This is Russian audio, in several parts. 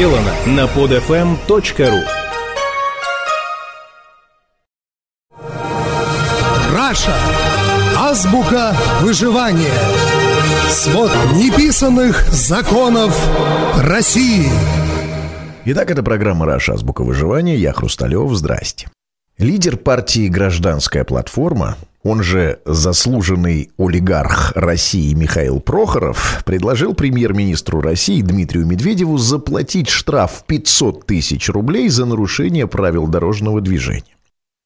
сделано на podfm.ru Раша. Азбука выживания. Свод неписанных законов России. Итак, это программа «Раша. Азбука выживания». Я Хрусталев. Здрасте. Лидер партии «Гражданская платформа», он же заслуженный олигарх России Михаил Прохоров, предложил премьер-министру России Дмитрию Медведеву заплатить штраф 500 тысяч рублей за нарушение правил дорожного движения.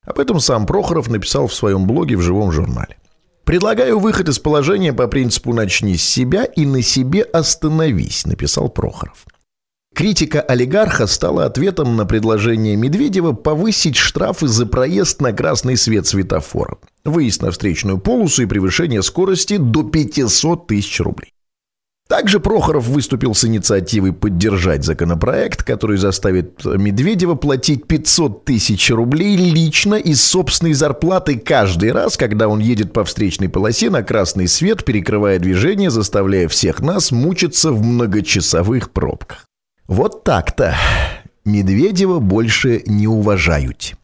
Об этом сам Прохоров написал в своем блоге в живом журнале. «Предлагаю выход из положения по принципу «начни с себя и на себе остановись», написал Прохоров. Критика олигарха стала ответом на предложение Медведева повысить штрафы за проезд на красный свет светофора, выезд на встречную полосу и превышение скорости до 500 тысяч рублей. Также Прохоров выступил с инициативой поддержать законопроект, который заставит Медведева платить 500 тысяч рублей лично из собственной зарплаты каждый раз, когда он едет по встречной полосе на красный свет, перекрывая движение, заставляя всех нас мучиться в многочасовых пробках. Вот так-то. Медведева больше не уважают.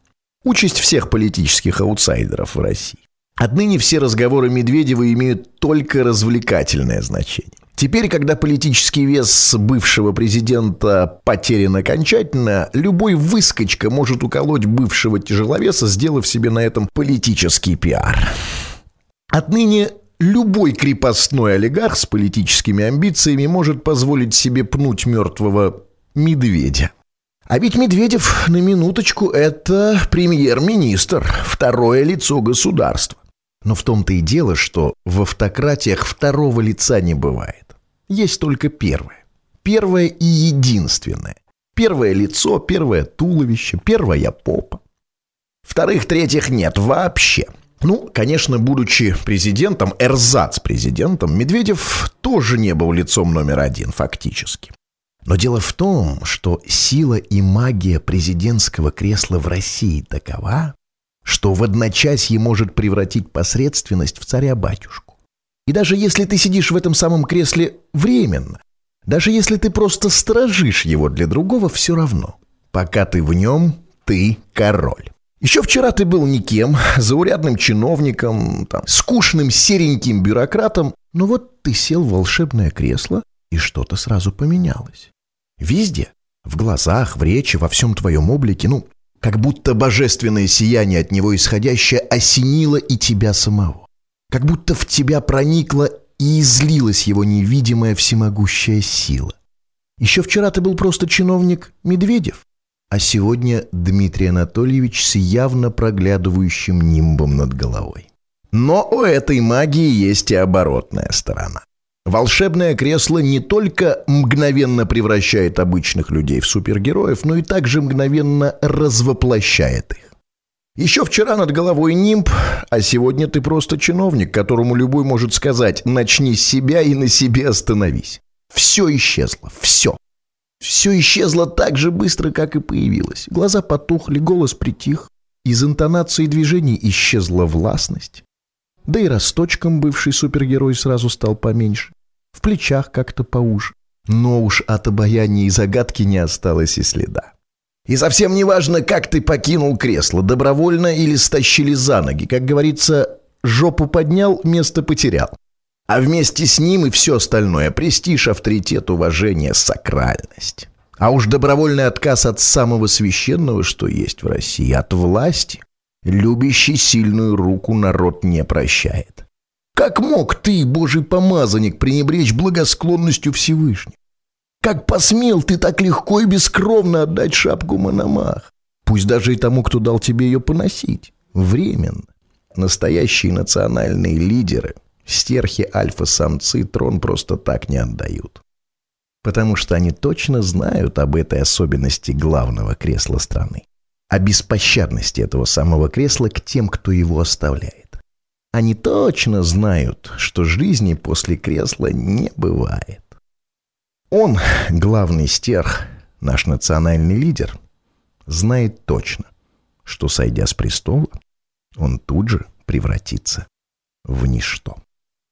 Участь всех политических аутсайдеров в России. Отныне все разговоры Медведева имеют только развлекательное значение. Теперь, когда политический вес бывшего президента потерян окончательно, любой выскочка может уколоть бывшего тяжеловеса, сделав себе на этом политический пиар. Отныне Любой крепостной олигарх с политическими амбициями может позволить себе пнуть мертвого медведя. А ведь Медведев, на минуточку, это премьер-министр, второе лицо государства. Но в том-то и дело, что в автократиях второго лица не бывает. Есть только первое. Первое и единственное. Первое лицо, первое туловище, первая попа. Вторых-третьих нет вообще – ну, конечно, будучи президентом, эрзац-президентом, Медведев тоже не был лицом номер один фактически. Но дело в том, что сила и магия президентского кресла в России такова, что в одночасье может превратить посредственность в царя-батюшку. И даже если ты сидишь в этом самом кресле временно, даже если ты просто сторожишь его для другого, все равно. Пока ты в нем, ты король. Еще вчера ты был никем, заурядным чиновником, там, скучным сереньким бюрократом, но вот ты сел в волшебное кресло, и что-то сразу поменялось. Везде, в глазах, в речи, во всем твоем облике, ну, как будто божественное сияние от него исходящее осенило и тебя самого. Как будто в тебя проникла и излилась его невидимая всемогущая сила. Еще вчера ты был просто чиновник Медведев, а сегодня Дмитрий Анатольевич с явно проглядывающим нимбом над головой. Но у этой магии есть и оборотная сторона. Волшебное кресло не только мгновенно превращает обычных людей в супергероев, но и также мгновенно развоплощает их. Еще вчера над головой нимб, а сегодня ты просто чиновник, которому любой может сказать «начни с себя и на себе остановись». Все исчезло, все. Все исчезло так же быстро, как и появилось. Глаза потухли, голос притих. Из интонации движений исчезла властность. Да и росточком бывший супергерой сразу стал поменьше. В плечах как-то поуже. Но уж от обаяния и загадки не осталось и следа. И совсем не важно, как ты покинул кресло, добровольно или стащили за ноги. Как говорится, жопу поднял, место потерял а вместе с ним и все остальное – престиж, авторитет, уважение, сакральность. А уж добровольный отказ от самого священного, что есть в России, от власти, любящий сильную руку народ не прощает. Как мог ты, божий помазанник, пренебречь благосклонностью Всевышнего? Как посмел ты так легко и бескровно отдать шапку Мономах? Пусть даже и тому, кто дал тебе ее поносить. Временно. Настоящие национальные лидеры – Стерхи альфа-самцы трон просто так не отдают. Потому что они точно знают об этой особенности главного кресла страны. О беспощадности этого самого кресла к тем, кто его оставляет. Они точно знают, что жизни после кресла не бывает. Он, главный стерх, наш национальный лидер, знает точно, что, сойдя с престола, он тут же превратится в ничто.